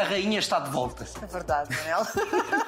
A rainha está de volta. É verdade, Manel.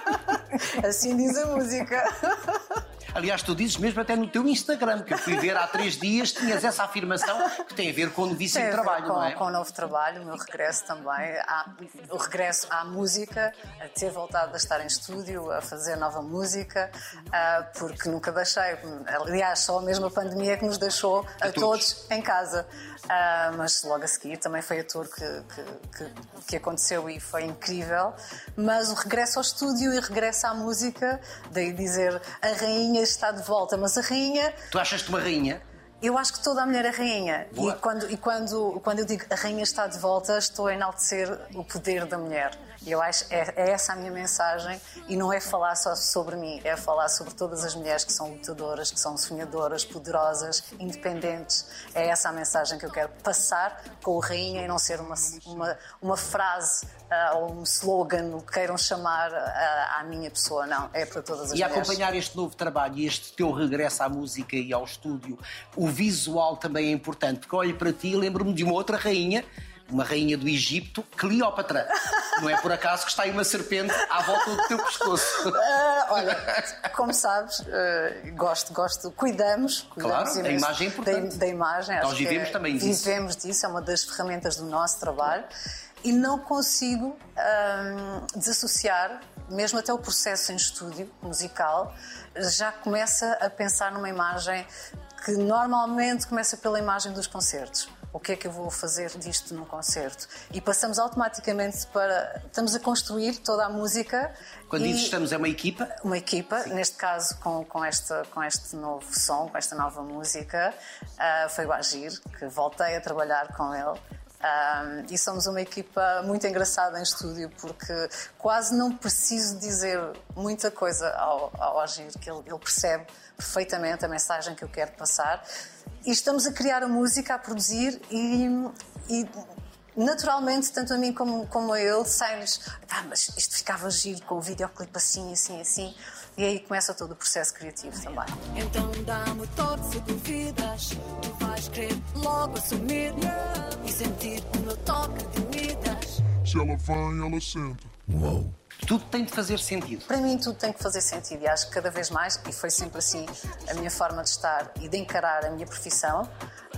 assim diz a música. Aliás, tu dizes mesmo até no teu Instagram, que eu fui ver há três dias, tinhas essa afirmação que tem a ver com o ver trabalho, com, não é? com o novo trabalho, o meu regresso também, à- o regresso à música, a ter voltado a estar em estúdio, a fazer nova música, ah, porque nunca deixei. Aliás, só a mesma pandemia que nos deixou a, A todos. todos em casa. Ah, mas logo a seguir também foi a tour que, que, que, que aconteceu e foi incrível. Mas o regresso ao estúdio e regresso à música, daí dizer a rainha está de volta, mas a rainha Tu achas-te uma rainha? eu acho que toda a mulher é rainha. Boa. E, quando, e quando, quando eu digo a rainha está de volta, estou a enaltecer o poder da mulher. E eu acho é, é essa a minha mensagem. E não é falar só sobre mim, é falar sobre todas as mulheres que são lutadoras, que são sonhadoras, poderosas, independentes. É essa a mensagem que eu quero passar com o rainha e não ser uma, uma, uma frase ah, ou um slogan, o que queiram chamar ah, à minha pessoa. Não, é para todas as E mulheres. acompanhar este novo trabalho e este teu regresso à música e ao estúdio, o visual também é importante, porque olho para ti e lembro-me de uma outra rainha, uma rainha do Egito, Cleópatra. Não é por acaso que está aí uma serpente à volta do teu pescoço. Ah, olha, como sabes, ah, gosto, gosto, cuidamos, cuidamos Claro, a imenso imagem é importante. Da, da imagem, Nós vivemos é- também disso. Vivemos disso, é uma das ferramentas do nosso trabalho e não consigo ah, desassociar, mesmo até o processo em estúdio musical, já começa a pensar numa imagem que normalmente começa pela imagem dos concertos. O que é que eu vou fazer disto num concerto? E passamos automaticamente para. Estamos a construir toda a música. Quando e estamos, é uma equipa. uma equipa, neste caso com, com, esta, com este novo som, com esta nova música, ah, foi o Agir, que voltei a trabalhar com ele. E somos uma equipa muito engraçada em estúdio porque quase não preciso dizer muita coisa ao, ao Agir, que ele, ele percebe perfeitamente a mensagem que eu quero passar. E estamos a criar a música, a produzir e, e naturalmente, tanto a mim como, como a ele, sai-nos, "Ah, mas isto ficava giro com o videoclipe assim, assim, assim. E aí começa todo o processo criativo também. Então dá-me o toque se duvidas. Tu vais querer logo assumir e sentir o meu toque de Midas. Se ela vem, ela senta. Tudo tem de fazer sentido. Para mim, tudo tem que fazer sentido e acho que cada vez mais, e foi sempre assim a minha forma de estar e de encarar a minha profissão,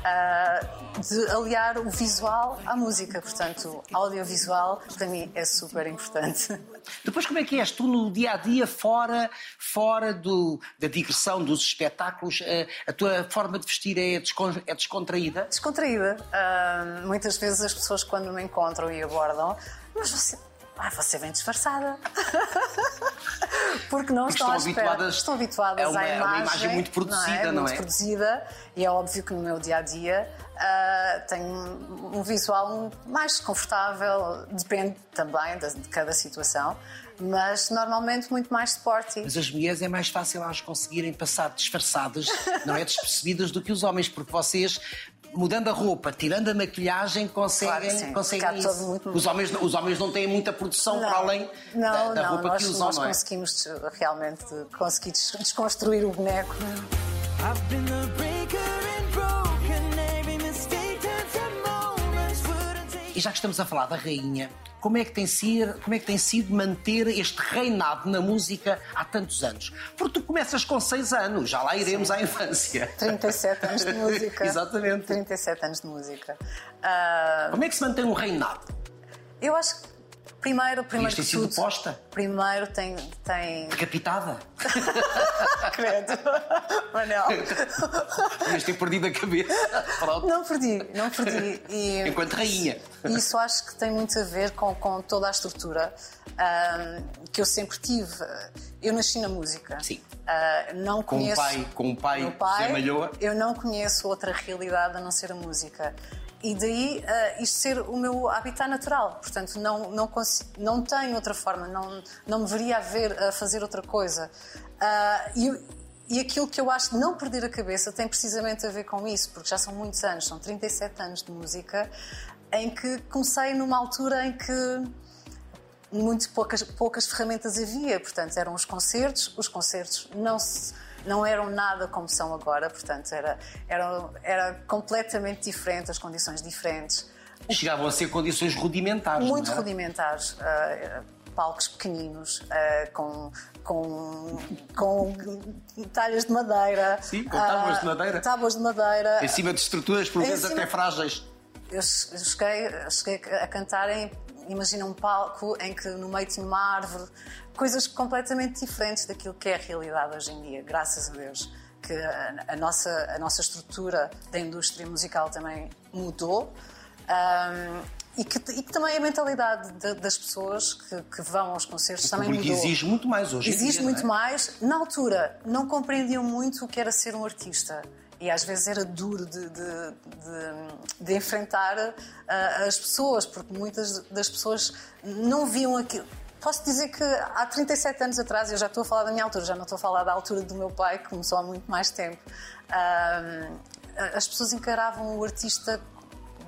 ah, de aliar o visual à música. Portanto, audiovisual para mim é super importante. Depois, como é que és tu no dia a dia, fora, fora do, da digressão dos espetáculos? eh, A tua forma de vestir é, descon- é descontraída? descontraída. Ah, muitas vezes as pessoas quando me encontram e abordam, mas você, ah, você vem disfarçada. Porque não Porque estão, estão habituadas estão habituadas a uma- à a uma imagem. imagem muito produzida, não Muito é? produzida. E é óbvio que no meu dia a dia ah, tenho um visual mais confortável, depende também de, de cada situação, mas normalmente muito mais sporty. Mas as mulheres é mais fácil elas conseguirem passar disfarçadas, não é despercebidas, do que os homens, porque vocês, mudando a roupa, tirando a maquilhagem, conseguem, Claro sim. conseguem isso. muito- Os, homens, os homens não têm muita produção para além não, da, da não, roupa nós, que usam, nós não é? conseguimos realmente conseguir des- desconstruir o boneco. E já que estamos a falar da rainha, como é que tem sido, como é que tem sido manter este reinado na música há tantos anos? Porque tu começas com seis anos, já lá iremos à infância. 37 anos de música. Exatamente. 37 anos de música. Ah, Como é que se mantém um reinado? eu acho que primeiro, primeiro ter que sido tudo, posta. Primeiro tem, tem Decapitada? credo. Manel. Mas ter perdido a cabeça. Pronto. Não perdi, não perdi. E, Enquanto rainha. e isso acho que tem muito a ver com, com toda a estrutura ah, que eu sempre tive. Eu nasci na música. Sim. Ah, não Com o conheço. pai- com pai, Meu pai José Malhoa. Eu não conheço outra realidade a não ser a música. E daí ah, isto ser o meu habitat natural. Portanto, não, não, não tenho outra forma, não, não me veria a ver a fazer outra coisa. Ah, e, e aquilo que eu acho de não perder a cabeça tem precisamente a ver com isso, porque já são muitos anos, são 37 anos de música, em que comecei numa altura em que muito poucas, poucas ferramentas havia, portanto eram os concertos, os concertos não, se- não eram nada como são agora, portanto era, era, era completamente diferente, as condições diferentes. Chegavam a ser condições rudimentares. muito é? rudimentares. ah, palcos pequeninos, ah, com, com, com talhas de madeira. Sim, com tábuas de ah, madeira. Tábuas de madeira. Em cima de estruturas, por vezes cima- até frágeis. Eu che- eu cheguei, cheguei a cantar em. Imagina um palco em que no meio tinha uma árvore, coisas completamente diferentes daquilo que é a realidade hoje em dia, graças a Deus. Que a, a nossa, a nossa estrutura da indústria musical também mudou ahm, e, que, e que também a mentalidade de- das pessoas que, que vão aos concertos O também mudou. exige muito mais hoje. Exige dia, muito não é? mais. Na altura, não compreendiam muito o que era ser um artista. E às vezes era duro de, de- de- enfrentar ah, as pessoas, porque muitas das pessoas não viam aquilo. Posso dizer que há 37 anos atrás, eu já estou a falar da minha altura, já não estou a falar da altura do meu pai, que começou há muito mais tempo, ah, as pessoas encaravam o artista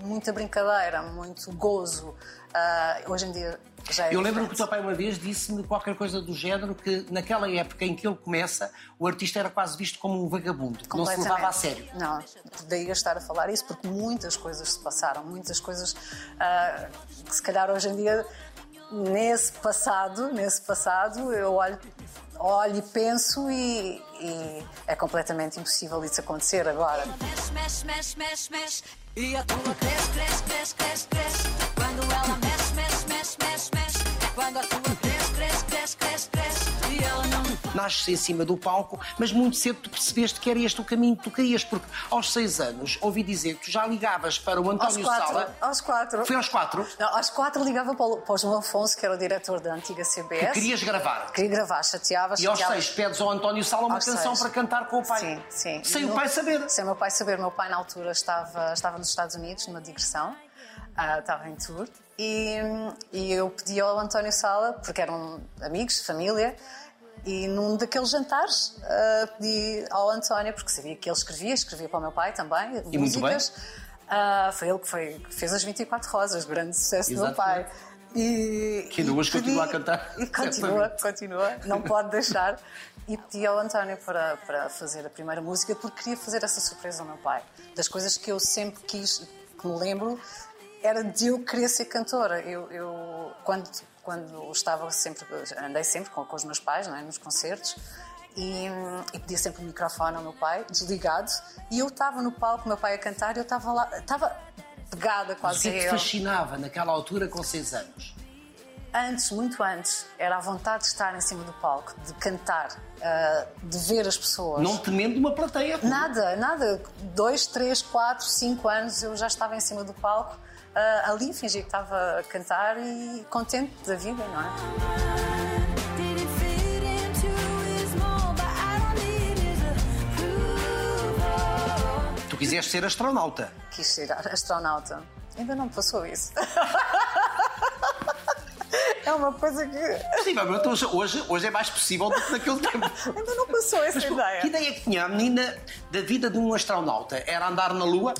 muita brincadeira, muito gozo. Ah, hoje em dia já é Eu lembro que o diferente. teu pai uma vez disse-me qualquer coisa do género que naquela época em que ele começa, o artista era quase visto como um vagabundo, que não se levava a sério. Não, daí eu estar a falar isso porque muitas coisas se passaram, muitas coisas ah, que se calhar hoje em dia nesse passado, nesse passado eu olho, olho e penso e, e é completamente impossível isso acontecer agora. Mexe, mexe, mexe, mexe, mexe. E a tua cresce, cresce, cresce, cresce, cresce. Quando ela mexe, Nasces em cima do palco, mas muito cedo tu percebeste que era este o caminho que tu querias, porque aos seis anos ouvi dizer que tu já ligavas para o Aos António quatro, Sala. aos quatro. Foi aos quatro Não, aos quatro ligava para o, para o João Afonso, que era o diretor da antiga CBS. que querias gravar. Queria gravar, chateava, E aos seis pedes ao António Sala uma Aos canção seis. para cantar com o pai. Sim, sim. Sem No- o pai saber. Sem o meu pai saber. Meu pai, na altura, estava, estava nos Estados Unidos, numa digressão, ah, estava em tour, e, e eu pedi ao António Sala, porque eram amigos, família, e num daqueles jantares ah, pedi ao António, porque sabia que ele escrevia, escrevia para o meu pai também, E muito músicas. Ah, foi ele que, foi, que fez as 24 Rosas, grande sucesso do meu pai. E, Que ainda hoje pedi- continua a cantar. E continua, continua, não pode deixar. E pedi ao António para, para fazer a primeira música porque queria fazer essa surpresa ao meu pai. Das coisas que eu sempre quis, que me lembro, era de eu querer ser cantora. Eu, eu quando, quando estava sempre, andei sempre com, com os meus pais, não é? nos concertos, e, e pedia sempre o microfone ao meu pai, desligado, e eu estava no palco, meu pai a cantar, e eu estava lá, estava pegada quase a é te fascinava naquela altura com seis anos? Antes, muito antes, era a vontade de estar em cima do palco, de cantar, ah, de ver as pessoas. Não temendo uma plateia. Nada, nada. Dois, três, quatro, cinco anos eu já estava em cima do palco, ah, ali fingi que estava a cantar e contente da vida, não é? Tu quiseste ser astronauta. Quis ser astronauta. Ainda não passou isso. é uma coisa que Sim, mas hoje, hoje, hoje é mais possível do que naquele tempo. ainda não passou essa ideia. Que ideia que tinha a menina da vida de um astronauta? Era andar na Lua?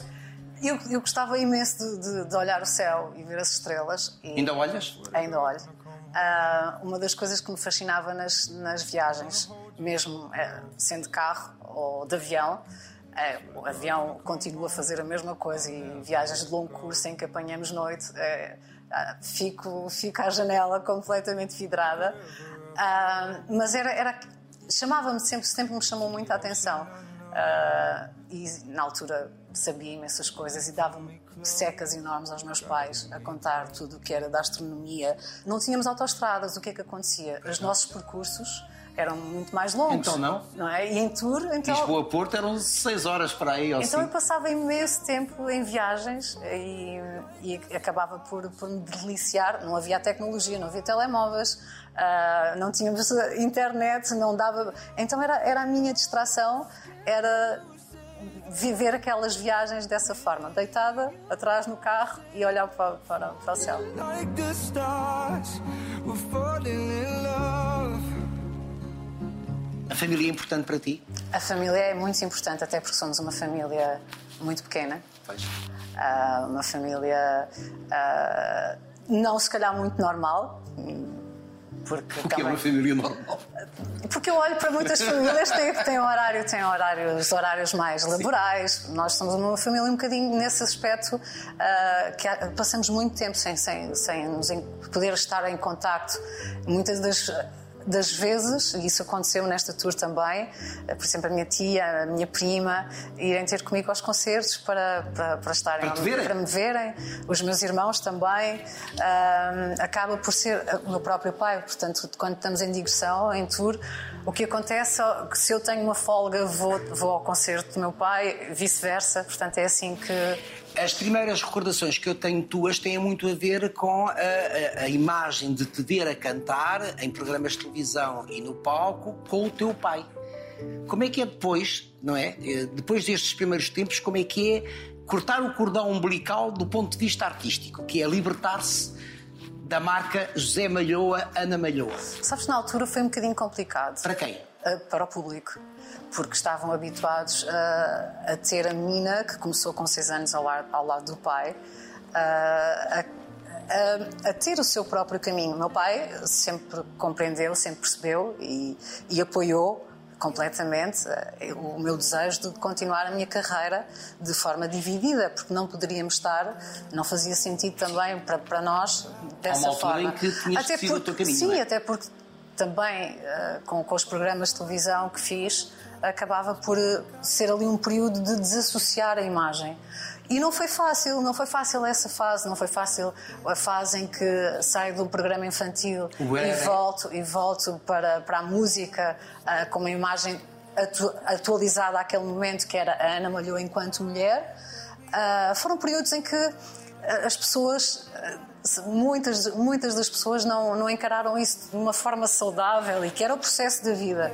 Eu, eu gostava imenso de, de- de olhar o céu e ver as estrelas. E Ainda olhas? Ainda olho. Ah, uma das coisas que me fascinava nas, nas viagens, mesmo eh, sendo de carro ou de avião, eh, o avião continua a fazer a mesma coisa e viagens de longo curso em que apanhamos noite, eh, ah, fico, fico à janela completamente vidrada. Ah, mas era, era chamava-me sempre, sempre me chamou muito a atenção. Ah, e na altura sabia imensas coisas e dava-me secas enormes aos meus pais a contar tudo o que era da astronomia. Não tínhamos autoestradas, o que é que acontecia? Os nossos percursos eram muito mais longos. Então não? Não é? E em tour, então. Lisboa-Porto eram seis horas para aí ou Então eu passava imenso tempo em viagens e, e acabava por, por me deliciar. Não havia tecnologia, não havia telemóveis, ah, não tínhamos internet, não dava. Então era, era a minha distração, era viver aquelas viagens dessa forma, deitada atrás no carro e olhar para, para, para o céu. A família é importante para ti? A família é muito importante, até porque somos uma família muito pequena. Pois. Ah, uma família ah, não se calhar muito normal, Porque, Porque é também- uma família normal. porque eu olho para muitas famílias que têm, que têm horário, têm horários, horários mais laborais. Nós somos uma família um bocadinho nesse aspecto ah, que há- passamos muito tempo sem, sem, sem nos poder estar em contacto. Muitas das das vezes, e isso aconteceu nesta tour também, eh, por exemplo, a minha tia, a minha prima, irem ter comigo aos concertos para, para, para estarem Para verem. para me verem, os meus irmãos também. Ahm, acaba por ser o meu próprio pai, portanto, quando estamos em digressão, em tour, o que acontece é que se eu tenho uma folga, vou, vou ao concerto do meu pai, vice-versa, portanto, é assim que. As primeiras recordações que eu tenho tuas têm muito a ver com a, a- a imagem de te ver a cantar em programas de televisão e no palco com o teu pai. Como é que é depois, não é? Eh, Depois destes primeiros tempos, como é que é cortar o cordão umbilical do ponto de vista artístico, que é libertar-se da marca José Malhoa, Ana Malhoa? Sabes, na altura foi um bocadinho complicado. Para quem? uh, para o público, porque estavam habituados uh, a ter a menina que começou com 6 anos ao, lar- ao lado do pai. uh, a, a- a ter o seu próprio caminho. Meu pai sempre compreendeu, sempre percebeu e, e apoiou completamente uh, o meu desejo de continuar a minha carreira de forma dividida, porque não poderíamos estar, não fazia sentido também para, para nós dessa altura forma. em que tinhas Até decidido o porque- teu caminho, Sim, é? até porque também com, com os programas de televisão que fiz, acabava por eh, ser ali um período de desassociar a imagem. E não foi fácil, não foi fácil essa fase, não foi fácil a fase em que saio do programa infantil O e era. volto, e volto para, para a música ah, com uma imagem atu- atualizada àquele momento que era a Ana Malhou enquanto mulher. Ah, foram períodos em que as pessoas, muitas, muitas das pessoas não, não encararam isso de uma forma saudável e que era o processo da vida.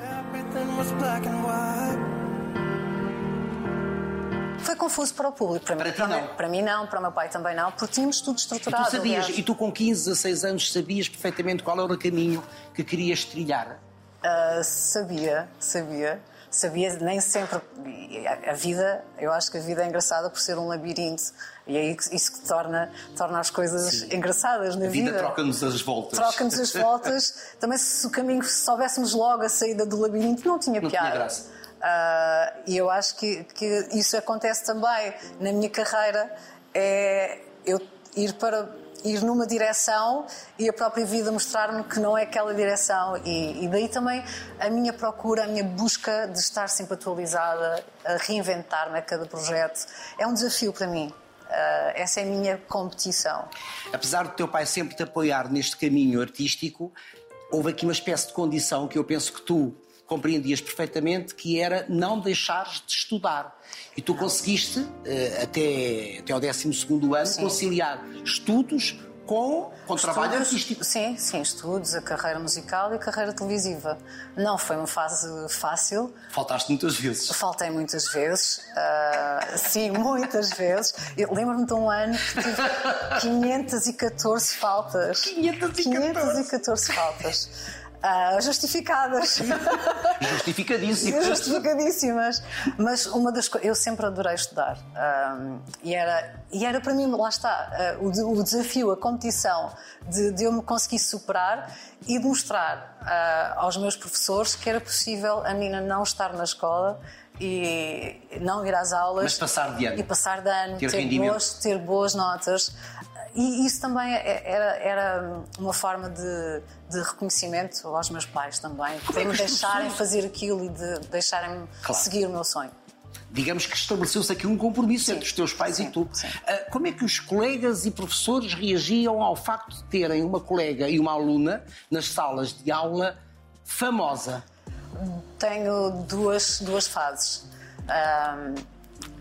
Foi confuso para o público, para, Para mim, ti para, não. para mim não, para o meu pai também não, porque tínhamos tudo E estruturado. tu sabias, aliás. e tu com 15, 16 anos sabias perfeitamente qual era o caminho que querias trilhar? Ah, sabia, sabia. Sabia, nem sempre. e a vida, eu acho que a vida é engraçada por ser um labirinto. E é isso que torna, torna as coisas engraçadas na A vida vida. troca-nos as voltas. Troca-nos as voltas. Também, se o caminho, se soubéssemos logo a saída do labirinto, não tinha Não tinha piada. graça. Ah, e eu acho que, que isso acontece também na minha carreira. É eu ir para ir numa direção e a própria vida mostrar-me que não é aquela direção e, e daí também a minha procura, a minha busca de estar sempre atualizada, a reinventar-me a cada projeto é um desafio para mim. Ah, essa é a minha competição. Apesar do teu pai sempre te apoiar neste caminho artístico, houve aqui uma espécie de condição que eu penso que tu compreendias perfeitamente, que era não deixares de estudar. E tu conseguiste, eh, até, até ao 12 ano, Sim. conciliar estudos com, com trabalho Estudos, artístico. Sim, sim, estudos, a carreira musical e a carreira televisiva. Não foi uma fase fácil, Faltaste muitas vezes. faltei muitas vezes, ah, sim, muitas vezes. Lembro-me de um ano que tive 514 faltas. 514. 514 faltas. Ah, justificadas. Justificadíssimo. justificadíssimas. Mas uma das coisas. Eu sempre adorei estudar. Ahm, e, era, e era para mim, lá está, ah, o, o desafio, a competição de, de eu me conseguir superar e de mostrar ah, aos meus professores que era possível a menina não estar na escola e não ir às aulas. Mas passar de ano. E passar de ano, Ter ter, boas, ter boas notas. E isso também é- era, era uma forma de, de reconhecimento aos meus pais também, Como é de me que os deixarem fazer aquilo e de deixarem-me Claro. seguir o meu sonho. Digamos que estabeleceu-se aqui um compromisso Sim. entre os teus pais Sim, e tu. sim. Ah, como é que os colegas e professores reagiam ao facto de terem uma colega e uma aluna nas salas de aula famosa? Tenho duas, duas fases. Ahm,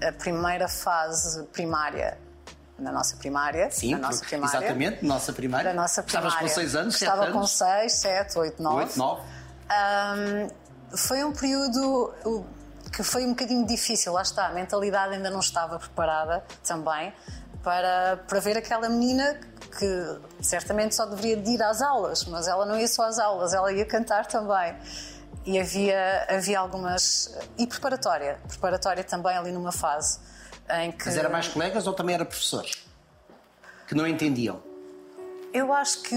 a primeira fase primária, na nossa primária. Sim, na nossa primária. exatamente, nossa primária. Da nossa primária. Estavas com 6 anos, 7 Estava anos? com 6, 7, 8, 9. 8, 9. Ahm, foi um período que foi um bocadinho difícil, lá está, a mentalidade ainda não estava preparada também para, para ver aquela menina que certamente só deveria de ir às aulas, mas ela não ia só às aulas, ela ia cantar também. E havia, havia algumas. E preparatória, preparatória também ali numa fase em que. Mas era mais colegas ou também era professores? Que não entendiam? Eu acho que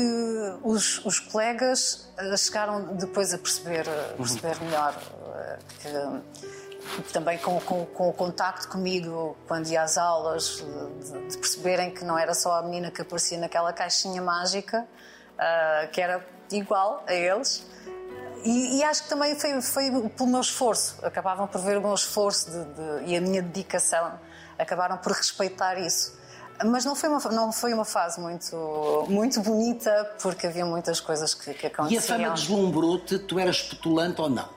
os, os colegas eh, chegaram depois a perceber, a perceber melhor eh, que também com, com, com o contacto comigo quando ia às aulas, de, de perceberem que não era só a menina que aparecia naquela caixinha mágica, ah, que era igual a eles. E, e acho que também foi, foi pelo meu esforço, acabavam por ver o meu esforço de- de- e a minha dedicação, acabaram por respeitar isso. Mas não foi uma, não foi uma fase muito, muito bonita, porque havia muitas coisas que, que E a aconteciam. fama deslumbrou-te, tu eras petulante ou não?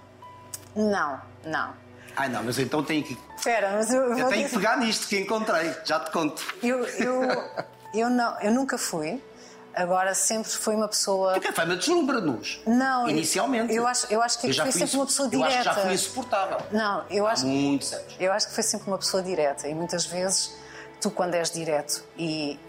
Não, não. Ai não, mas então tenho que. Espera, mas eu, Eu tenho que pegar nisto que encontrei, já te conto. Eu, eu, eu, não, eu nunca fui. Agora sempre fui uma pessoa. Porque a fama deslumbra-nos. Não, Inicialmente. eu acho- eu acho que Eu já fui fui sempre insu- uma pessoa Eu acho que já direta. fui insuportável. Não, eu acho, Há muitos anos. eu acho que foi sempre uma pessoa direta. E muitas vezes, tu, quando és direto e,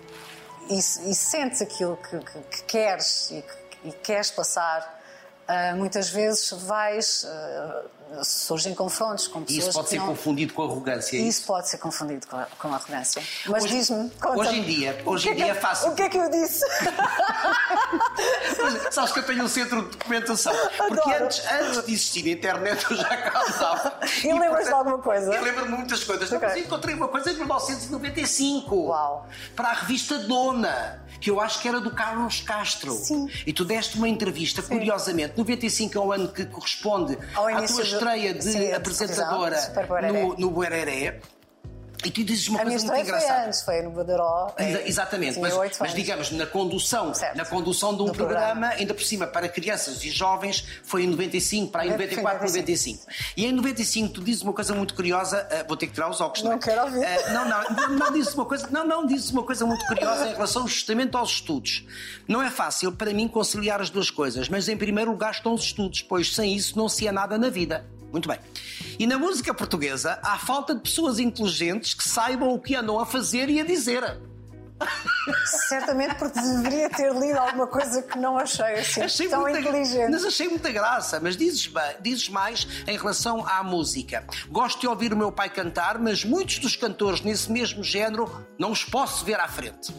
e, e sentes aquilo que, que- que queres e que e queres passar, ah, muitas vezes vais. ah, surgem confrontos com E pessoas isso pode ser não. confundido com arrogância. é Isso pode ser confundido com, com arrogância. Mas diz-me, hoje em dia- hoje em dia é fácil. O que é que eu disse? Mas, Sabes que eu tenho um centro de documentação. Porque Adoro. antes, antes de existir a internet eu já cá estava. E lembras de alguma coisa? Eu lembro-me de muitas coisas. Ok. Mas encontrei uma coisa em 1995. Uau. Para a revista Dona, que eu acho que era do Carlos Castro. Sim. E tu deste uma entrevista, curiosamente. 95 é o ano que corresponde Ao à início tua estreia de sim, apresentadora no, no Buereré. E tu dizes uma A coisa muito estreia foi engraçada. antes, foi no Badaró. É, Exatamente, mas, mas anos. digamos, na condução, Certo. na condução de um programa, programa. ainda por cima, para crianças e jovens, foi em 95, para aí É, 94, foi em 95. E em 95 tu dizes uma coisa muito curiosa, ah, vou ter que tirar os óculos. Não é? quero ouvir. Ah, não, não, não, não dizes uma coisa, não, não, dizes uma coisa muito curiosa em relação justamente aos estudos. Não é fácil para mim conciliar as duas coisas, mas em primeiro lugar estão os estudos, pois sem isso não se é nada na vida. Muito bem. E na música portuguesa há falta de pessoas inteligentes que saibam o que andam a fazer e a dizer. Certamente porque deveria ter lido alguma coisa que não achei assim Achei tão muita, inteligente. Mas achei muita graça. Mas dizes, bem- dizes mais em relação à música. Gosto de ouvir o meu pai cantar, mas muitos dos cantores nesse mesmo género não os posso ver à frente.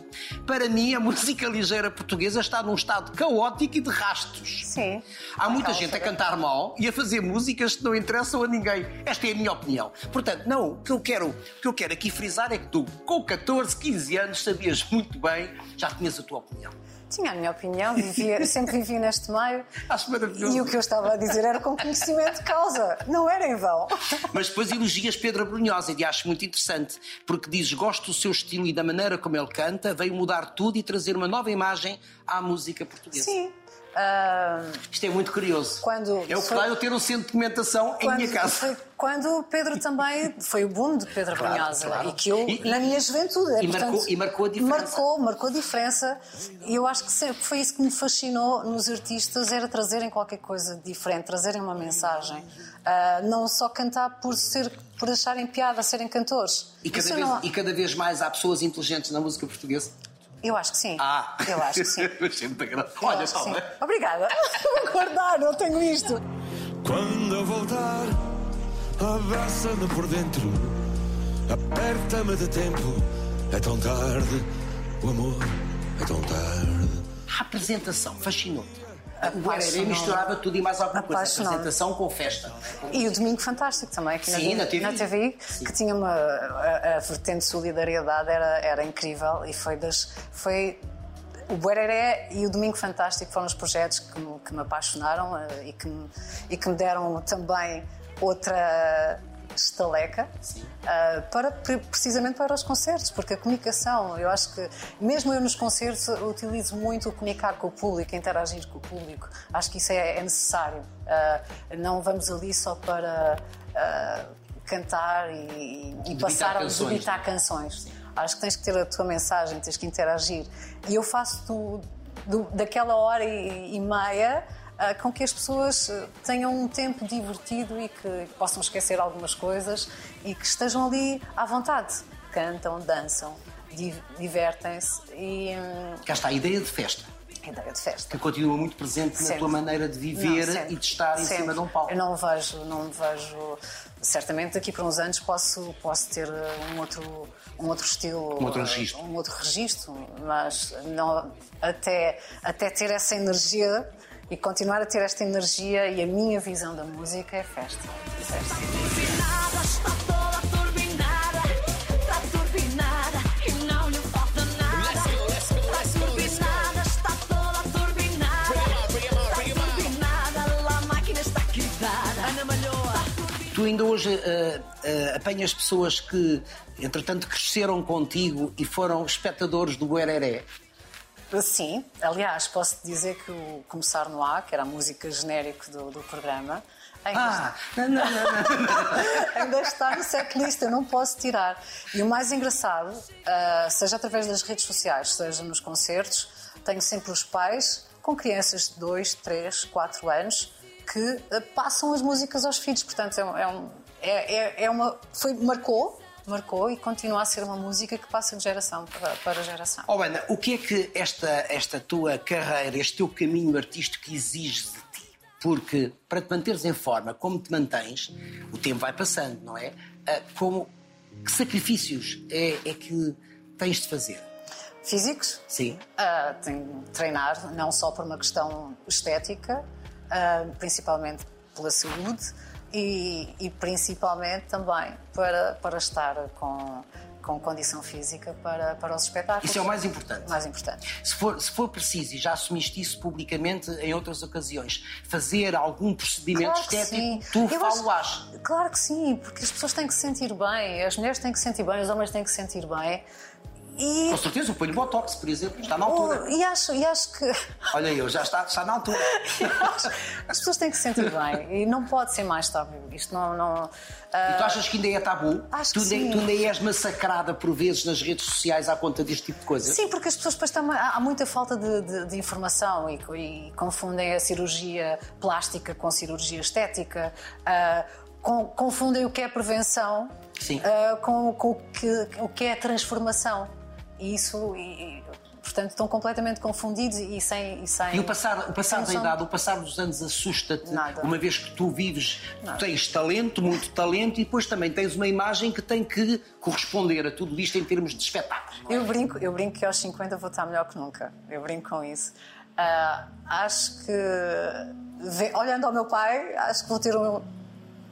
Para mim, a música ligeira portuguesa está num estado caótico e de rastos. Sim. Há muita gente a cantar mal e a fazer músicas que não interessam a ninguém. Esta é a minha opinião. Portanto, não, o que eu quero, o que eu quero aqui frisar é que tu, com 14, 15 anos, sabias muito bem, já tinhas a tua opinião. Tinha a minha opinião, vivia, sempre vivi neste meio. Acho maravilhoso. E o que eu estava a dizer era com conhecimento de causa, não era em vão. Mas depois elogias Pedro Brunhosa e acho muito interessante, porque dizes gosto do seu estilo e da maneira como ele canta, veio mudar tudo e trazer uma nova imagem à música portuguesa. Sim. Ah, Isto é muito curioso. Quando é o que dá eu ter um centro de documentação em minha casa. Foi quando Pedro também foi o boom de Pedro Claro, Brunhosa claro. e que eu, E- na minha juventude, e portanto, marcou- e marcou a diferença. Marcou, marcou a diferença. E eu acho que sempre foi isso que me fascinou nos artistas, era trazerem qualquer coisa diferente, trazerem uma mensagem. Ah, não só cantar por, ser, por acharem piada, serem cantores. E cada, vez, e cada vez mais há pessoas inteligentes na música portuguesa. Eu acho que sim. Ah! Eu acho que sim. Achei muita graça. Olha, sim. toma. Obrigada. Vou guardar, não tenho isto. Quando eu voltar, abraça-me por dentro, aperta-me de tempo. É tão tarde, o amor é tão tarde. A apresentação fascinou-te. O misturava tudo e mais alguma coisa. Apaixonou-me. Apresentação com festa. E o Domingo Fantástico também, aqui Sim, na, na TV. TV, Sim. que tinha uma. A, a vertente de solidariedade era, era incrível e foi das. Foi, o Buereré e o Domingo Fantástico foram os projetos que me, que me apaixonaram eh, e que me, e que me deram também outra estaleca ah, para, pre- precisamente para os concertos, porque a comunicação, eu acho que, mesmo eu nos concertos, eu utilizo muito o comunicar com o público, interagir com o público. Acho que isso é, é necessário. Ah, não vamos ali só para ah, cantar e, e passar a debitar não é? canções. Acho que tens que ter a tua mensagem, tens que interagir. E eu faço do- do- daquela hora e, e meia com que as pessoas ah, tenham um tempo divertido e que possam esquecer algumas coisas e que estejam ali à vontade. Cantam, dançam, di- divertem-se e. hum, Cá está a ideia de festa. A ideia de festa. Que continua muito presente na Sempre. tua maneira de viver Não, e de estar em Sempre. cima de um palco. Eu não vejo, não vejo. Certamente daqui para uns anos posso, posso ter uh, um outro, um outro estilo. Um outro registro. Um outro registro, mas não, até, até ter essa energia e continuar a ter esta energia e a minha visão da música é festa. festa. Turbinada, está toda turbinada. Está turbinada não lhe falta nada. Está turbinada, está toda turbinada. Está turbinada, lá a máquina está quitada. Ana Malhoa. Tu ainda hoje ah, ah, apanhas pessoas que, entretanto, cresceram contigo e foram espectadores do Guereré. Sim, aliás, posso dizer que o Começar no A, que era a música genérica do, do programa, ainda Ah, não, não, não, não. ainda está no setlist, eu não posso tirar. E o mais engraçado, ah, seja através das redes sociais, seja nos concertos, tenho sempre os pais com crianças de 2, 3, 4 anos que ah, passam as músicas aos filhos. Portanto, é, um- é é- é- é uma. Foi, marcou, marcou e continua a ser uma música que passa de geração para, para geração. Oh, Ana, o que é que esta, esta tua carreira, este teu caminho artístico exige de ti? Porque para te manteres em forma, como te mantens, o tempo vai passando, não é? Ah, como, que sacrifícios é, é que tens de fazer? Físicos? Sim. Ah, tenho de treinar, não só por uma questão estética, ah, principalmente pela saúde e, e principalmente também para, para estar com, com condição física para, para os espetáculos. Isso é o mais importante. Mais importante. Se for, se for preciso, e já assumiste isso publicamente em outras ocasiões, fazer algum procedimento Claro que estético, sim. tu falo-ás. Claro que sim, porque as pessoas têm que se sentir bem, as mulheres têm que se sentir bem, os homens têm que se sentir bem. E, Com certeza, eu ponho botox, por exemplo, está na altura. E, acho, e acho que. Olha eu, já está, está na altura. As pessoas têm que se sentir bem e não pode ser mais tabu. Isto não. não ah, E tu achas que ainda é tabu? Acho tu, que ainda, sim. tu ainda és massacrada por vezes nas redes sociais à conta deste tipo de coisas? Sim, porque as pessoas depois também. Há muita falta de, de- de informação e, e confundem a cirurgia plástica com cirurgia estética, ah, com- confundem o que é prevenção ah, com, com o, que, o que é transformação. Isso. e- e, portanto, estão completamente confundidos e sem. E, sem E o passar, o passar sem da idade, o passar dos anos assusta-te, uma vez que tu vives, tu Nada. tens talento, muito talento, e depois também tens uma imagem que tem que corresponder a tudo isto em termos de espetáculo. é? Eu brinco, eu brinco que aos 50 vou estar melhor que nunca. Eu brinco com isso. Ah, acho que, olhando ao meu pai, acho que vou ter um-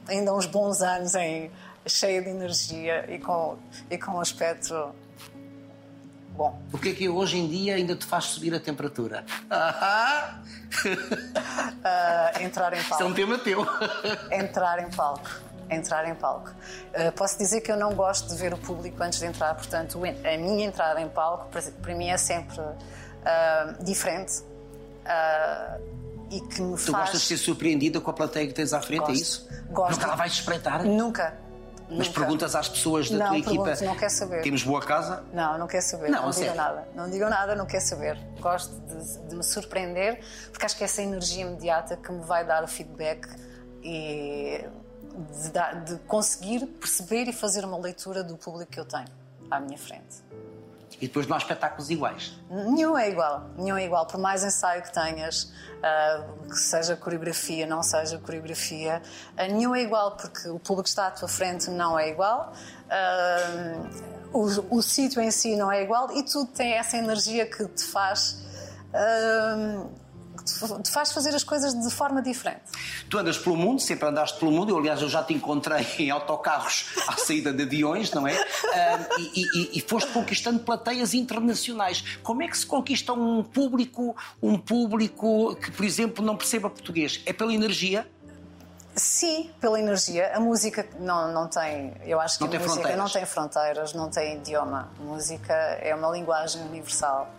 ainda uns bons anos em, cheia de energia e com, e com um aspecto bom. O que é que hoje em dia ainda te faz subir a temperatura? Ah, Ah, entrar em Isso é um palco. tema teu. Entrar em palco. Entrar em palco. Ah, posso dizer que eu não gosto de ver o público antes de entrar, portanto, a minha entrada em palco, para, para mim, é sempre ah, diferente. ah, e que me Tu faz. gostas de ser surpreendida com a plateia que tens à frente, Gosto. é isso? Gosto. Nunca lá vais espreitar? Nunca. Mas nunca. perguntas às pessoas da Não, tua equipa. pergunto, não quer saber. Temos boa casa? Não, não quer saber. Não, Não, digam nada. Não digam nada, não quer saber. Gosto de, de me surpreender, porque acho que é essa energia imediata que me vai dar o feedback e de, dar- de conseguir perceber e fazer uma leitura do público que eu tenho à minha frente. E depois não há espetáculos iguais. Nenhum é igual, nenhum é igual. Por mais ensaio que tenhas, ah, que seja coreografia, não seja coreografia, ah, nenhum é igual, porque o público que está à tua frente não é igual, ah, o, o sítio em si não é igual e tudo tem essa energia que te faz. Te- faz fazer as coisas de forma diferente. Tu andas pelo mundo, sempre andaste pelo mundo. Eu, aliás, eu já te encontrei em autocarros à saída de aviões, não é? E, e- e foste conquistando plateias internacionais. Como é que se conquista um público, um público que, por exemplo, não perceba português? É pela energia? Sim, pela energia. A música não, não tem. Eu acho que Não a tem música fronteiras. não tem fronteiras, não tem idioma. A música é uma linguagem universal.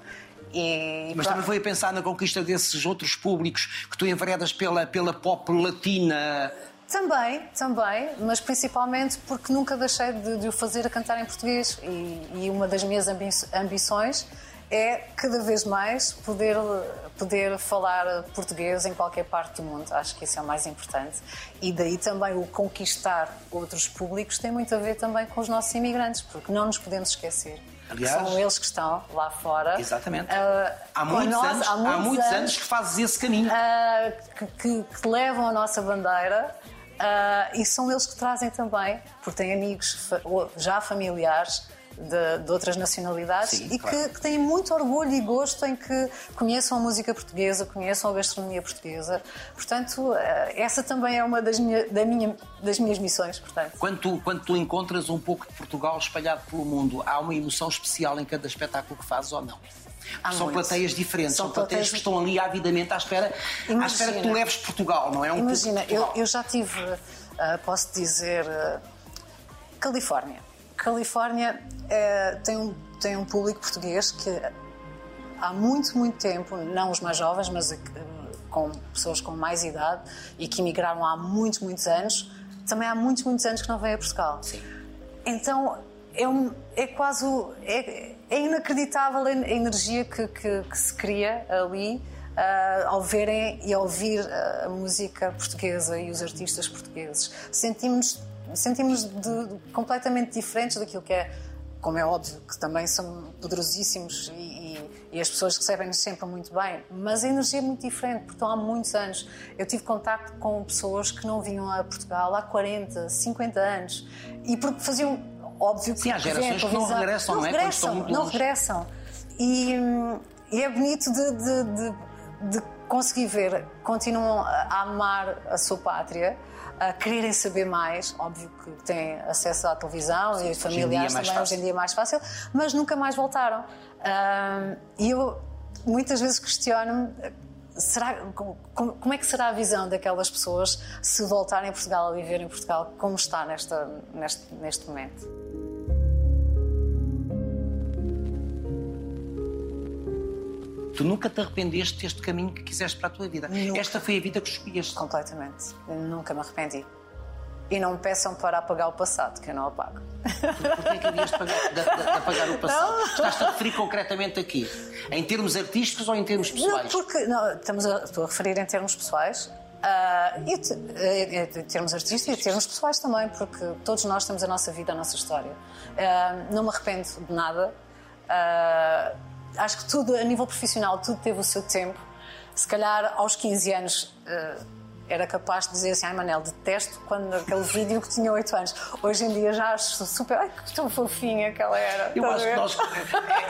E Mas também foi a pensar na conquista desses outros públicos que tu enveredas pela, pela pop latina. Também, também, mas principalmente porque nunca deixei de, de o fazer a cantar em português. E, e uma das minhas ambi- ambições é cada vez mais poder, poder falar português em qualquer parte do mundo. Acho que isso é o mais importante. E daí também o conquistar outros públicos tem muito a ver também com os nossos imigrantes, porque não nos podemos esquecer Aliás- são eles que estão lá fora. Exatamente. ah, há, muitos nós- anos, há há muitos muitos anos, anos que fazes esse caminho. ah, que, que- que levam a nossa bandeira ah, e são eles que trazem também, porque têm amigos já familiares de, de outras nacionalidades Sim, e claro. que, que têm muito orgulho e gosto em que conheçam a música portuguesa, conheçam a gastronomia portuguesa. Portanto, ah, essa também é uma das, minha, da minha- das minhas missões. Portanto. Quando tu, quando tu encontras um pouco de Portugal espalhado pelo mundo, há uma emoção especial em cada espetáculo que fazes ou não? Há são plateias diferentes, são, São plateias, plateias- que estão ali avidamente à espera, à Imagina. espera que tu leves Portugal, não é? Um Imagina, eu, eu já tive, ah, posso dizer, ah, Califórnia. Califórnia eh, tem, um, tem um público português que há muito, muito tempo, não os mais jovens, mas eh, com pessoas com mais idade e que emigraram há muitos, muitos anos, também há muitos, muitos anos que não vêm a Portugal. Sim. Então é, um- é quase. É, é inacreditável a energia que, que- que se cria ali ah, ao verem e ao ouvir a música portuguesa e os artistas portugueses. Sentimos-nos sentimos de, completamente diferentes daquilo que é. Como é óbvio que também são poderosíssimos e, e- e as pessoas recebem-nos sempre muito bem, mas a energia é muito diferente, porque há muitos anos. Eu tive contacto com pessoas que não vinham a Portugal há 40, 50 anos e porque faziam, óbvio que Sim, há gerações que não regressam, não é? Regressam, não regressam. E, hum, e é bonito de, de- de- de conseguir ver, continuam a amar a sua pátria, a quererem saber mais. Óbvio que têm acesso à televisão e em familiares dia é mais também, hoje em dia é mais fácil, mas nunca mais voltaram. E eu muitas vezes questiono-me. Será, como, como é que será a visão daquelas pessoas se voltarem a Portugal a viver em Portugal como está nesta, neste, neste momento? Tu nunca te arrependeste deste caminho que quiseste para a tua vida. Nunca. Esta foi a vida que escolheste. Completamente. Eu nunca me arrependi. E não me peçam para apagar o passado, que eu não apago. Porquê que havias de pagar, de- de- de apagar o passado? Estás-te a referir concretamente aqui? Em termos artísticos ou em termos Não, pessoais? porque não, estamos a, estou a referir em termos pessoais. ah, e te- eh, em termos artísticos e em termos pessoais também, porque todos nós temos a nossa vida, a nossa história. Ah, não me arrependo de nada. Acho que tudo, a nível profissional, tudo teve o seu tempo. Se calhar aos 15 anos ah, era capaz de dizer assim: ai Manel, detesto quando aquele vídeo que tinha 8 anos. Hoje em dia já acho super. Ai, que tão fofinha que ela era. Eu acho que nós,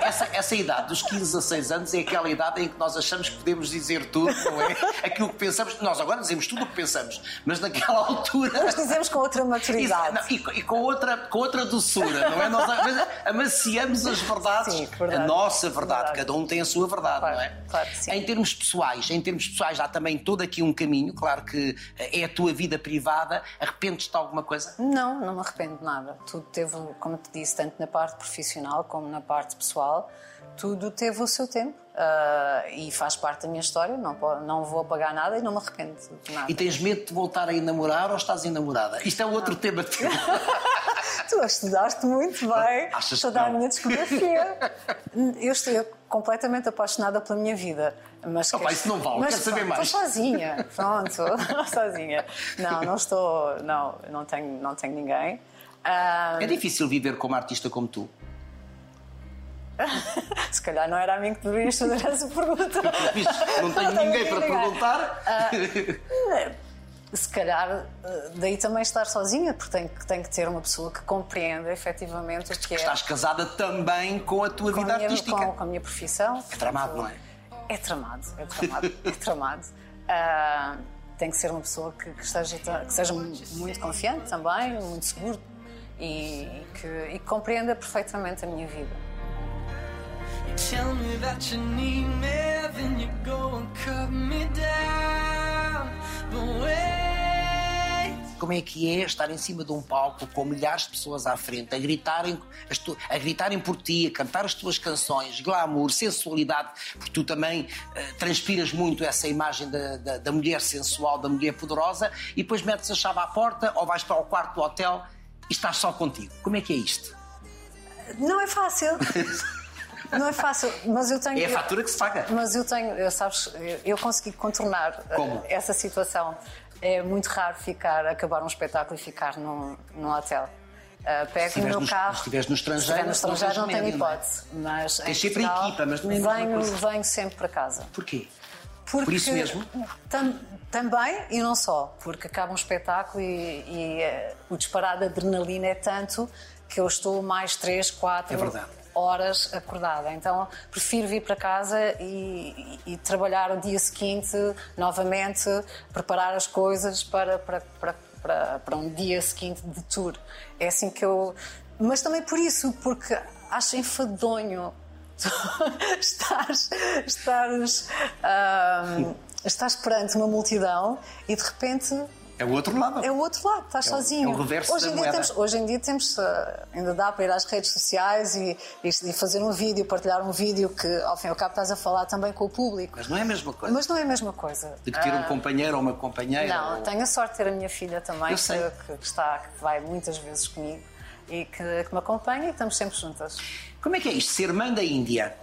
essa, essa idade, dos 15 a 6 anos, é aquela idade em que nós achamos que podemos dizer tudo, não é? Aquilo que pensamos. Nós agora dizemos tudo o que pensamos, mas naquela altura. Mas dizemos com outra maturidade. Não, e, e com, outra, com outra doçura, não é? Nós amaciamos as verdades, Sim, verdade. a nossa verdade, Verdade. cada um tem a sua verdade, Claro, não é? claro que sim. Em termos pessoais, em termos pessoais, há também todo aqui um caminho, claro que eh, é a tua vida privada, arrependes-te de alguma coisa? Não, não me arrependo de nada. Tudo teve, como te disse, tanto na parte profissional como na parte pessoal, tudo teve o seu tempo ah, e faz parte da minha história. Não, não vou apagar nada e não me arrependo de nada. E tens medo de voltar a enamorar ou estás enamorada? Isto é outro tema teu. Tu estudaste muito bem Achas que toda a não? minha discografia. Eu estou completamente apaixonada pela minha vida. Mas Opa, isso não vale, mas quero saber pronto, mais. Estou sozinha, pronto, sozinha. Não, não estou, não, não tenho, não tenho ninguém. Ah, É difícil viver como artista como tu. se calhar não era a mim que deverias fazer essa pergunta. Não tenho ninguém para ninguém. perguntar. Se calhar, eh, daí também estar sozinha, porque tem, que- tem que ter uma pessoa que compreenda efetivamente o que é Estás casada também com a tua com, vida a minha, artística. com, com a minha profissão. É tramado, não é? É tramado, é tramado, é tramado. Ah, tem que ser uma pessoa que, que esteja, que seja muito confiante também, muito seguro e, que, e que compreenda perfeitamente a minha vida. You Como é que é estar em cima de um palco com milhares de pessoas à frente, a gritarem, a gritarem por ti, a cantar as tuas canções, glamour, sensualidade, porque tu também eh, transpiras muito essa imagem da, da- da mulher sensual, da mulher poderosa, e depois metes a chave à porta ou vais para o quarto do hotel e estás só contigo. Como é que é isto? Não é fácil. Não é fácil, mas eu tenho. É a fatura que se paga. Mas eu tenho, eu, sabes, eu- eu consegui contornar eh, Como? essa situação. É muito raro ficar, acabar um espetáculo e ficar num, num hotel. Ah, pego no meu no- carro. se estiveres no estrangeiro, no não estrangeiro tens não tenho não é? hipótese. Mas Tens em sempre Portugal, equipa, mas não é venho, venho sempre para casa. Porquê? Porque, Por isso mesmo? tam- também, e não só, porque acaba um espetáculo e, e, eh, o disparado de adrenalina é tanto que eu estou mais 3, 4 É verdade. Horas acordada. Então prefiro vir para casa e, e- e trabalhar o dia seguinte novamente, preparar as coisas para, para, para, para, para um dia seguinte de tour. É assim que eu. Mas também por isso, porque acho enfadonho estares, estares, ahm, estás perante uma multidão e de repente É o outro lado. é o outro lado, estás É sozinho. é o reverso hoje, da em dia temos, hoje em dia temos, ah, ainda dá para ir às redes sociais e, e- fazer um vídeo, partilhar um vídeo que ao fim e ao cabo estás a falar também com o público. Mas não é a mesma coisa. Mas não é a mesma coisa. De que ter um Ah, companheiro ou uma companheira. não, ou- tenho a sorte de ter a minha filha também, que, que está, que vai muitas vezes comigo e que, que me acompanha e estamos sempre juntas. Como é que é isto? Ser mãe da Índia?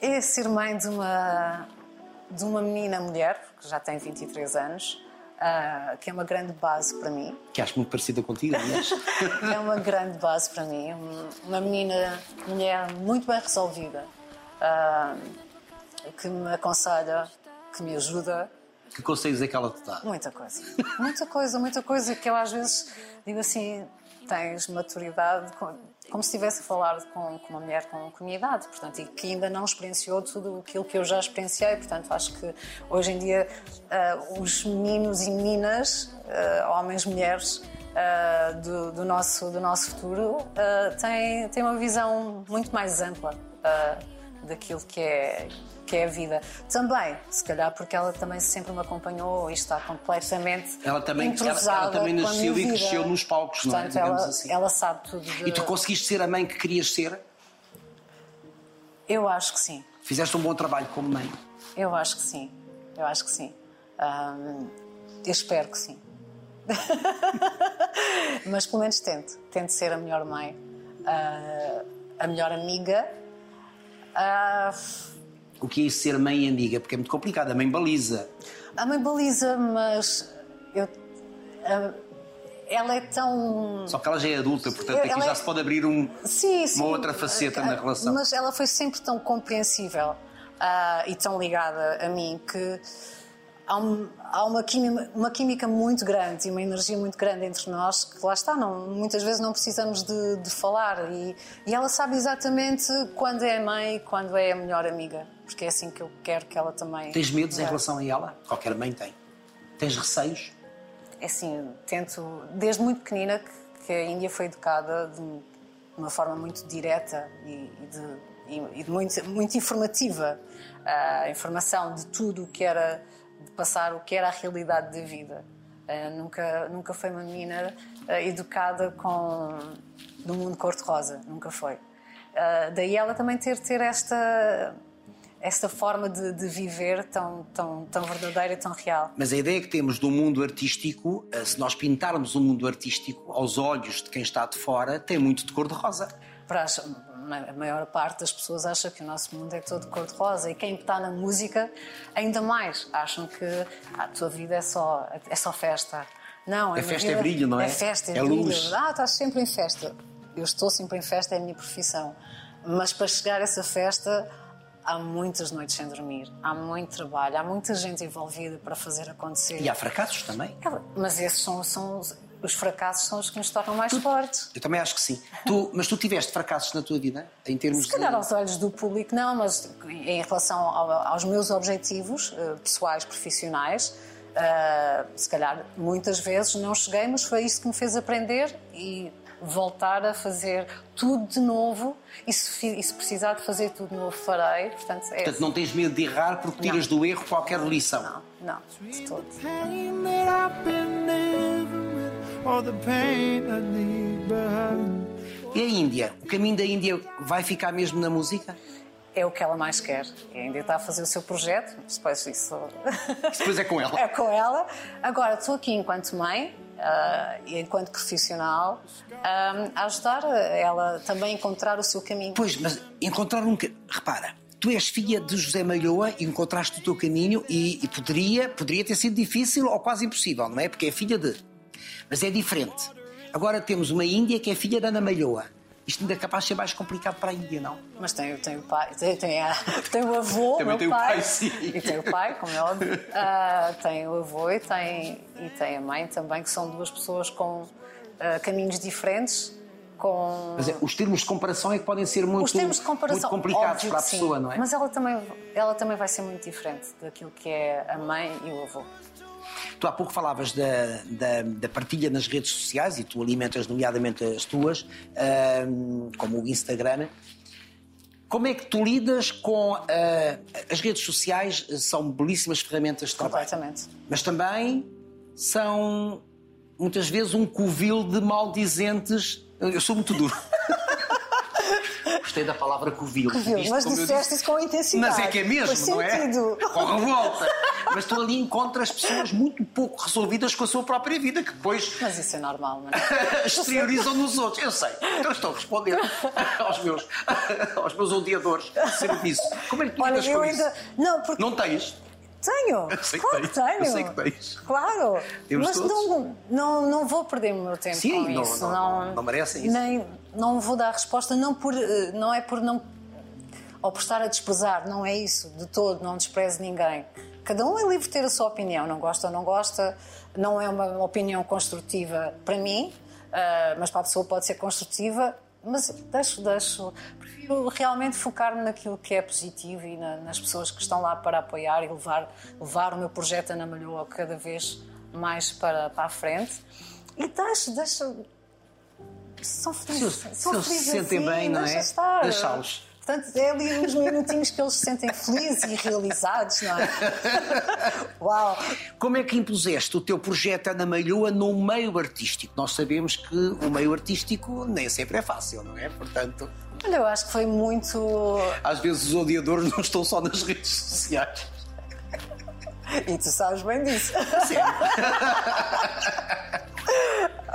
É ser mãe de uma, de uma menina mulher, que já tem 23 anos, ah, que é uma grande base para mim. Que acho muito parecida contigo, aliás. É uma grande base para mim. Um- Uma menina, mulher muito bem resolvida, ah, que me aconselha, que me ajuda. que conselhos é que ela te dá? Muita coisa. Muita coisa, muita coisa que eu às vezes digo assim: tens maturidade, como se estivesse a falar com, com uma mulher com, com minha idade, portanto, e que ainda não experienciou tudo aquilo que eu já experienciei. Portanto, acho que hoje em dia ah, os meninos e meninas, ah, homens, mulheres. ah, do, do nosso, do nosso futuro ah, têm, têm uma visão muito mais ampla daquilo que é, que é a vida. Também, se calhar porque ela também sempre me acompanhou e está completamente Ela também- ela- ela também nasceu e cresceu nos palcos, não é? Portanto, ela, assim. ela sabe tudo de... E tu conseguiste ser a mãe que querias ser? Eu acho que sim. Fizeste um bom trabalho como mãe. Eu acho que sim. Eu acho que sim. Ahm, eu espero que sim. Mas pelo menos tento. Tento ser a melhor mãe, ah, a melhor amiga. Ah, O que é isso ser mãe e amiga? Porque é muito complicado. A mãe baliza. a mãe baliza, mas eu, ah, ela é tão. Só que ela já é adulta, portanto aqui Ela já é- se pode abrir um, Sim, sim. uma outra faceta Ah, na relação. Mas ela foi sempre tão compreensível ah, e tão ligada a mim que há, um- há uma, química, uma química muito grande e uma energia muito grande entre nós que lá está, não, muitas vezes não precisamos de, de falar e, e ela sabe exatamente quando é a mãe e quando é a melhor amiga, porque é assim que eu quero que ela também. Tens medos em É. relação a ela? Qualquer mãe tem. Tens receios? É assim, tento, desde muito pequenina, que, que a Índia foi educada de uma forma muito direta e, e de, e- e de muito, muito informativa. A informação de tudo o que era, passar o que era a realidade da vida. Ah, nunca, nunca foi uma menina ah, educada com, no mundo cor-de-rosa, nunca foi. Ah, daí ela também ter, ter esta, esta forma de, de viver tão, tão, tão verdadeira e tão real. Mas a ideia que temos do mundo artístico, se nós pintarmos o mundo artístico aos olhos de quem está de fora, tem muito de cor-de-rosa. para a maior parte das pessoas acha que o nosso mundo é todo cor-de-rosa e quem está na música ainda mais acham que a tua vida é só é só festa não É a festa, é vida brilho, não é? é festa é, É brilho. luz. ah estás sempre em festa eu estou sempre em festa é a minha profissão mas para chegar a essa festa há muitas noites sem dormir há muito trabalho há muita gente envolvida para fazer acontecer E há fracassos também. mas esses são, são os fracassos são os que nos tornam mais fortes Eu também acho que sim. Tu, mas tu tiveste fracassos na tua vida? Em termos Se calhar de... aos olhos do público não, mas em relação ao- aos meus objetivos eh, pessoais, profissionais, eh, se calhar muitas vezes não cheguei, mas foi isso que me fez aprender e voltar a fazer tudo de novo e se, e se precisar de fazer tudo de novo farei. Portanto, é Portanto, não tens medo de errar porque tiras do erro qualquer lição. não, não, de todo. E a Índia? O caminho da Índia vai ficar mesmo na música? É o que ela mais quer. E ainda está a fazer o seu projeto, depois isso Depois é com ela. É com ela. Agora, estou aqui enquanto mãe ah, e enquanto profissional ah, a ajudar ela também a encontrar o seu caminho. Pois, mas encontrar um. Repara, tu és filha de José Malhoa e encontraste o teu caminho e, e poderia, poderia ter sido difícil ou quase impossível, não é? Porque é filha de. Mas é diferente. Agora temos uma Índia que é filha da Ana Malhoa. Isto ainda é capaz de ser mais complicado para a Índia, não? Mas tem, tem o pai, tem, tem, a- tem o avô, Também tem o pai, pai, sim. e tem o pai, como é óbvio, Ah, tem o avô e tem, e tem a mãe também, que são duas pessoas com ah, caminhos diferentes, com Mas é, os termos de comparação é que podem ser muito, os termos de comparação muito complicados óbvio para a que sim, pessoa, não é? Mas ela também, ela também vai ser muito diferente daquilo que é a mãe e o avô. Tu há pouco falavas da, da, da partilha nas redes sociais e tu alimentas nomeadamente as tuas, como o Instagram. Como é que tu lidas com ah, as redes sociais? São belíssimas ferramentas de trabalho, Completamente. mas também são muitas vezes um covil de maldizentes. Eu sou muito duro. Gostei da palavra covil. Covil, Viste mas disseste disse? isso com intensidade. Mas é que é mesmo, não é? sentido. Com revolta. Mas tu ali encontras pessoas muito pouco resolvidas com a sua própria vida, que depois Mas isso é normal, não é? exteriorizam nos outros. Eu sei. Então estou a responder aos meus, aos meus odiadores de serviço. Como é que tu Olha, eu ainda. isso? Não, porque. Não tens? Tenho! Eu sei que claro tens. que tenho! Eu sei que tens. Claro! Temos Mas todos. não, não, não vou perder o meu tempo Sim, com não- isso. não- não merecem isso. Nem, não vou dar resposta, não, por, eh, não é por não. ou por estar a desprezar, não é isso, de todo, não desprezo ninguém. Cada um é livre de ter a sua opinião, não gosta ou não gosta, não é uma opinião construtiva para mim, ah, mas para a pessoa pode ser construtiva, mas deixo, deixo. Prefiro realmente focar-me naquilo que é positivo e na- nas pessoas que estão lá para apoiar e levar, levar o meu projeto Ana Malhoa cada vez mais para, para a frente. E deixo, deixo. São felizes. Se são se se sentem assim, bem, não é? Deixá-los. Portanto, é ali uns minutinhos que eles se sentem felizes e realizados, não é? Uau! Como é que impuseste o teu projeto Ana Malhoa no meio artístico? Nós sabemos que o meio artístico nem sempre é fácil, não é? Portanto, Olha, eu acho que foi muito. às vezes os odiadores não estão só nas redes sociais. E tu sabes bem disso.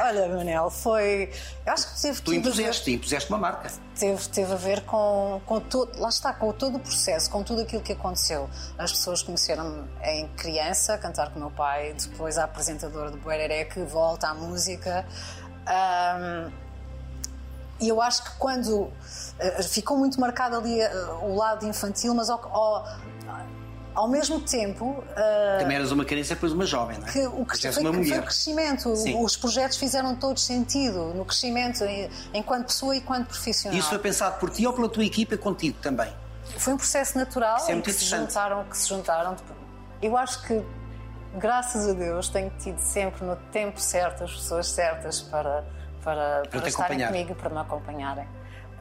Olha, Manel, foi. Eu acho que teve Tu a ver- impuseste, impuseste uma marca. teve, teve a ver com, com todo, lá está, com todo o processo, com tudo aquilo que aconteceu. As pessoas conheceram-me em criança, a cantar com o meu pai, depois a apresentadora do Boereré que volta à música. Ahm, e eu acho que quando eh, ficou muito marcado ali eh, o lado infantil, mas ao, ao, ao mesmo tempo eh, Também eras uma criança e depois uma jovem, não é? que o que foi, uma foi mulher. o crescimento. Sim. Os projetos fizeram todos sentido no crescimento enquanto pessoa e enquanto profissional. Isso foi pensado por ti ou pela tua equipa contigo também? Foi um processo natural Isso é muito que se juntaram, que se juntaram. Eu acho que, graças a Deus, tenho tido sempre no tempo certo as pessoas certas para, para, para, te estarem acompanhar. comigo e para me acompanharem.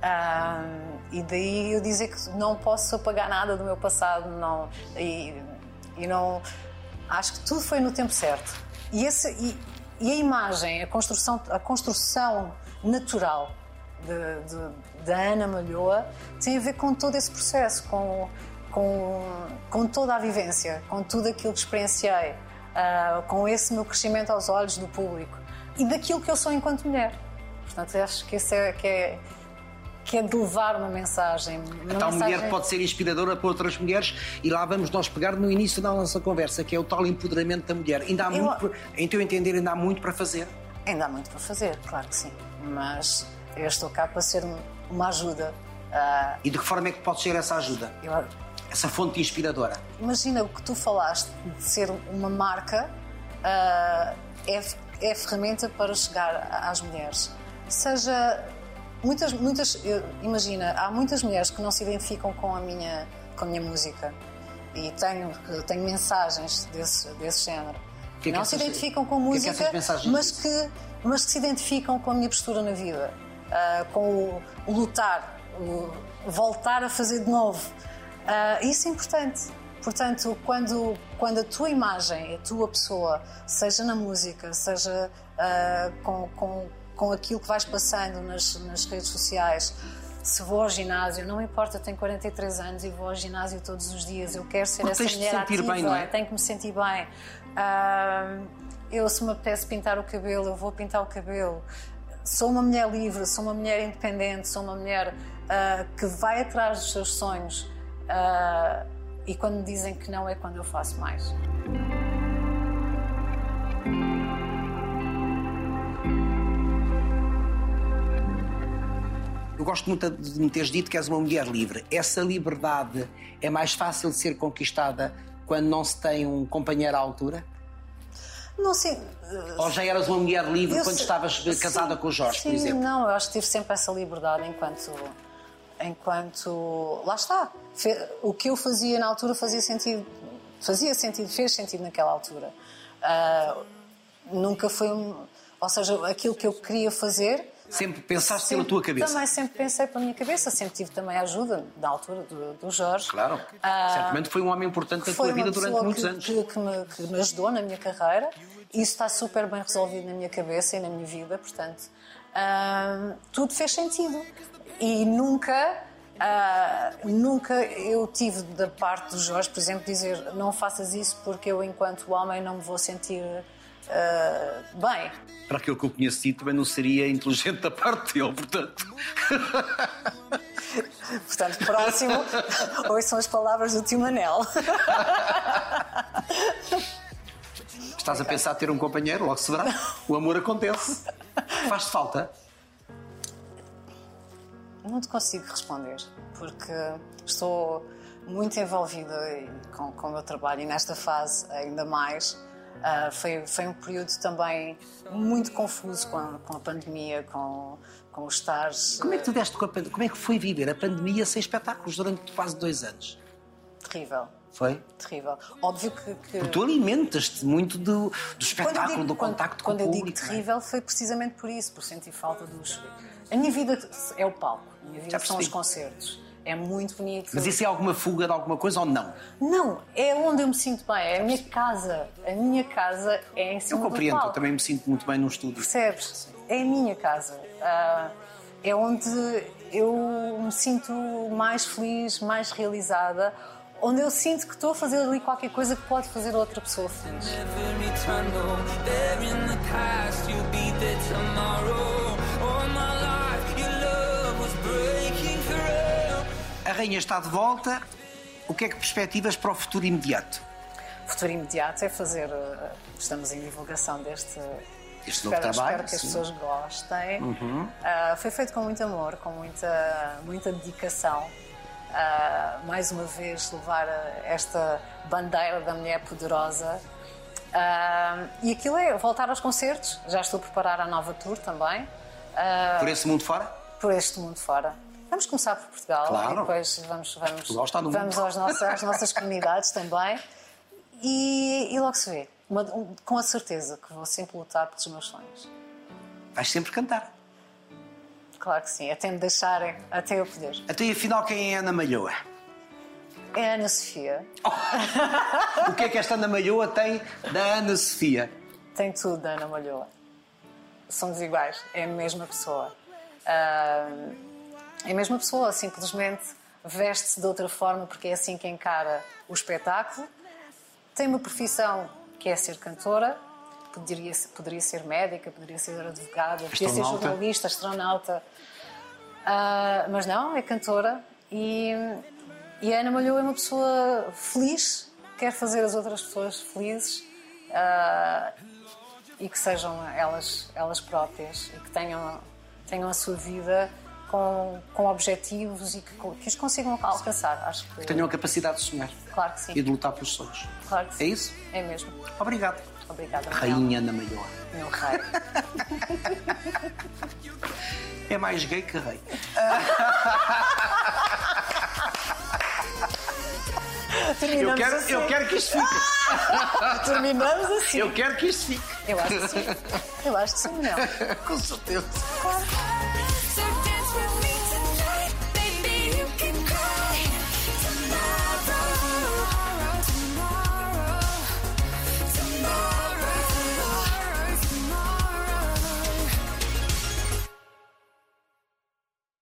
Ahm, e daí eu dizer que não posso apagar nada do meu passado, não, e, e não. Acho que tudo foi no tempo certo. E, esse, e, e a imagem, a construção, a construção natural da Ana Malhoa tem a ver com todo esse processo, com, com, com toda a vivência, com tudo aquilo que experienciei, ah, com esse meu crescimento aos olhos do público e daquilo que eu sou enquanto mulher. Portanto, acho que isso é que é, que é de levar uma mensagem. Uma A tal mensagem... mulher pode ser inspiradora para outras mulheres e lá vamos nós pegar no início da nossa conversa, que é o tal empoderamento da mulher. Ainda há Eu- muito, em teu entender, ainda há muito para fazer. Ainda há muito para fazer, claro que sim. Mas eu estou cá para ser um- uma ajuda. Ah, E de que forma é que pode ser essa ajuda? eu- Essa fonte inspiradora? imagina o que tu falaste de ser uma marca ah, é, é ferramenta para chegar às mulheres. Seja muitas, muitas, eu- imagina, há muitas mulheres que não se identificam com a minha, com a minha música e tenho, tenho mensagens desse, desse género. que é que não se essas- identificam com o que é que música, mensagens mas que, mas que se identificam com a minha postura na vida, ah, com o, o lutar, o voltar a fazer de novo. Ah, isso é importante. Portanto, quando, quando a tua imagem, a tua pessoa, seja na música, seja ah, com, com, com aquilo que vais passando nas, nas redes sociais, se vou ao ginásio, não importa, tenho 43 anos e vou ao ginásio todos os dias, eu quero ser Porque essa tens de mulher sentir ativa, bem, não é? tenho que me sentir bem. Ah, eu, se me apetece pintar o cabelo, eu vou pintar o cabelo. Sou uma mulher livre, sou uma mulher independente, sou uma mulher ah, que vai atrás dos seus sonhos. Ah, e quando me dizem que não, é quando eu faço mais. Eu gosto muito de me teres dito que és uma mulher livre. Essa liberdade é mais fácil de ser conquistada quando não se tem um companheiro à altura? Não sei. Ou já eras uma mulher livre eu quando estavas casada sim, com o Jorge, sim, por exemplo? Não, eu acho que tive sempre essa liberdade enquanto. Enquanto. Lá está. O que eu fazia na altura fazia sentido. Fazia sentido, fez sentido naquela altura. Ah, nunca foi um. Ou seja, aquilo que eu queria fazer. Sempre pensaste pela sempre- tua cabeça. Também sempre pensei pela minha cabeça, sempre tive também a ajuda, na altura, do, do Jorge. Claro. Ah, Certamente foi um homem importante na tua vida durante muitos que, anos. Que, que me, que me ajudou na minha carreira. Isso está super bem resolvido na minha cabeça e na minha vida, portanto, ah, tudo fez sentido. E nunca, ah, nunca eu tive da parte do Jorge, por exemplo, dizer não faças isso porque eu, enquanto homem, não me vou sentir ah, bem. Para aquilo que eu ti, também não seria inteligente da parte dele, portanto. Portanto, próximo, hoje são as palavras do tio Manel. Estás a pensar ter um companheiro, logo se verá. O amor acontece. Faz-te falta. Não te consigo responder, porque estou muito envolvida com, com o meu trabalho e nesta fase ainda mais. Ah, foi, foi um período também muito confuso com a, com a pandemia, com, com os estares Como é que tu deste com a pandemia? Como é que foi viver a pandemia sem espetáculos durante quase dois anos? terrível. Foi? Terrível. Óbvio que. que... Tu alimentas-te muito do, do Quando eu espetáculo, digo- do quando- contacto quando com o eu público. digo não é? terrível, foi precisamente por isso, por sentir falta dos. A minha vida é o palco, a minha vida são os concertos. É muito bonito. Mas isso é alguma fuga de alguma coisa ou não? Não, é onde eu me sinto bem, é a minha casa. A minha casa é em Eu cima compreendo, do eu também me sinto muito bem num estúdio. Percebes? É a minha casa. Ah, é onde eu me sinto mais feliz, mais realizada, onde eu sinto que estou a fazer ali qualquer coisa que pode fazer outra pessoa feliz. Rainha está de volta. O que é que perspectivas para o futuro imediato? O futuro imediato é fazer. ah, estamos em divulgação deste. Este novo espero, trabalho, espero que as sim. pessoas gostem. Ah, foi feito com muito amor, com muita, muita dedicação. Ah, mais uma vez, levar ah, esta bandeira da mulher poderosa. Ah, e aquilo é voltar aos concertos. Já estou a preparar a nova tour também, Por esse mundo fora? por este mundo fora. Vamos começar por Portugal Claro. e depois vamos, vamos, Portugal está no vamos mundo. aos nossos- às nossas comunidades também. E, e logo se vê. Uma- um- com a certeza que vou sempre lutar pelos meus sonhos. Vais sempre cantar. Claro que sim, até me deixarem, até eu poder. Até afinal, quem é Ana Malhoa? É a Ana Sofia, O que é que esta Ana Malhoa tem da Ana Sofia? tem tudo da Ana Malhoa. Somos iguais, é a mesma pessoa. Ah, é a mesma pessoa, simplesmente veste-se de outra forma porque é assim que encara o espetáculo. Tem uma profissão que é ser cantora, poderia, poderia ser médica, poderia ser advogada, poderia ser jornalista, astronauta. Ah, mas não, é cantora e, e a Ana Malhoa é uma pessoa feliz, quer fazer as outras pessoas felizes ah, e que sejam elas, elas próprias e que tenham, tenham a sua vida com, com objetivos e que, que os consigam alcançar. Acho que, Tenham a capacidade de sonhar claro que sim. e de lutar pelos sonhos. Claro que sim. É isso? É mesmo. Obrigado. Obrigada. Rainha Ana Malhoa. Meu rei. É mais gay que rei. Eu quero, assim. eu quero que isto fique. Terminamos assim. Eu quero que isto fique. Eu acho que sim. Eu acho que sim, Manuel. Com certeza. Claro.